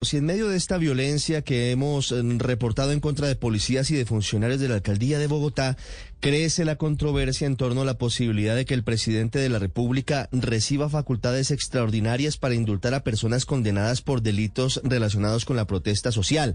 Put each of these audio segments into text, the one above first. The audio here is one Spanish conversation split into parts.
Si en medio de esta violencia que hemos eh, reportado en contra de policías y de funcionarios de la alcaldía de Bogotá, crece la controversia en torno a la posibilidad de que el presidente de la República reciba facultades extraordinarias para indultar a personas condenadas por delitos relacionados con la protesta social.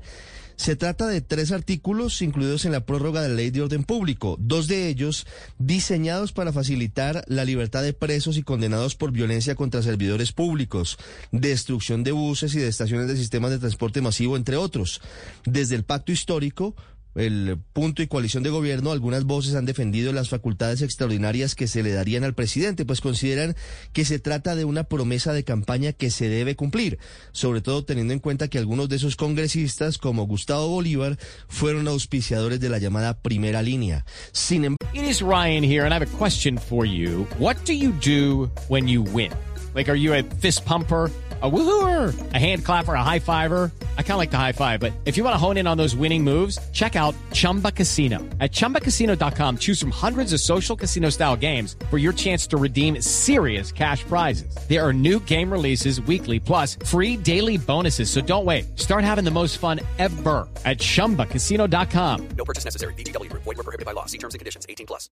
Se trata de tres artículos incluidos en la prórroga de la ley de orden público, dos de ellos diseñados para facilitar la libertad de presos y condenados por violencia contra servidores públicos, destrucción de buses y de estaciones de sistemas de transporte masivo, entre otros. Desde el pacto histórico, el punto y coalición de gobierno, algunas voces han defendido las facultades extraordinarias que se le darían al presidente, pues consideran que se trata de una promesa de campaña que se debe cumplir, sobre todo teniendo en cuenta que algunos de esos congresistas, como Gustavo Bolívar, fueron auspiciadores de la llamada primera línea. Sin embargo, Ryan here, and I have a question for you. What do you do when you win? Like, are you a fist pumper? a woohooer, a hand clapper, a high fiver. I kind of like the high five, but if you want to hone in on those winning moves, check out Chumba Casino. At ChumbaCasino.com, choose from hundreds of social casino style games for your chance to redeem serious cash prizes. There are new game releases weekly, plus free daily bonuses. So don't wait. Start having the most fun ever at ChumbaCasino.com. No purchase necessary. BGW. Void were prohibited by law. See terms and conditions. 18 plus.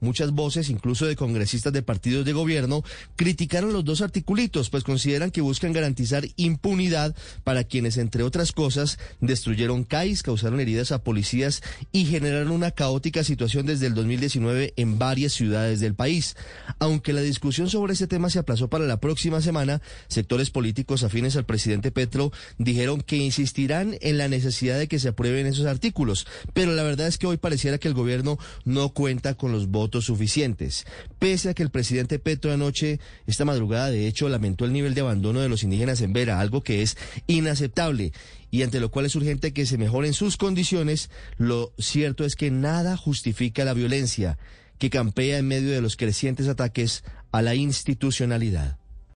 muchas voces, incluso de congresistas de partidos de gobierno, criticaron los dos articulitos, pues consideran que buscan garantizar impunidad para quienes, entre otras cosas, destruyeron CAIS, causaron heridas a policías y generaron una caótica situación desde el 2019 en varias ciudades del país. Aunque la discusión sobre ese tema se aplazó para la próxima semana, sectores políticos afines al presidente Petro dijeron que insistirán en la necesidad de que se aprueben esos artículos, pero la verdad es que hoy pareciera que el gobierno no cuenta con los votos suficientes. Pese a que el presidente Petro anoche, esta madrugada, de hecho, lamentó el nivel de abandono de los indígenas en Vera, algo que es inaceptable y ante lo cual es urgente que se mejoren sus condiciones, lo cierto es que nada justifica la violencia que campea en medio de los crecientes ataques a la institucionalidad.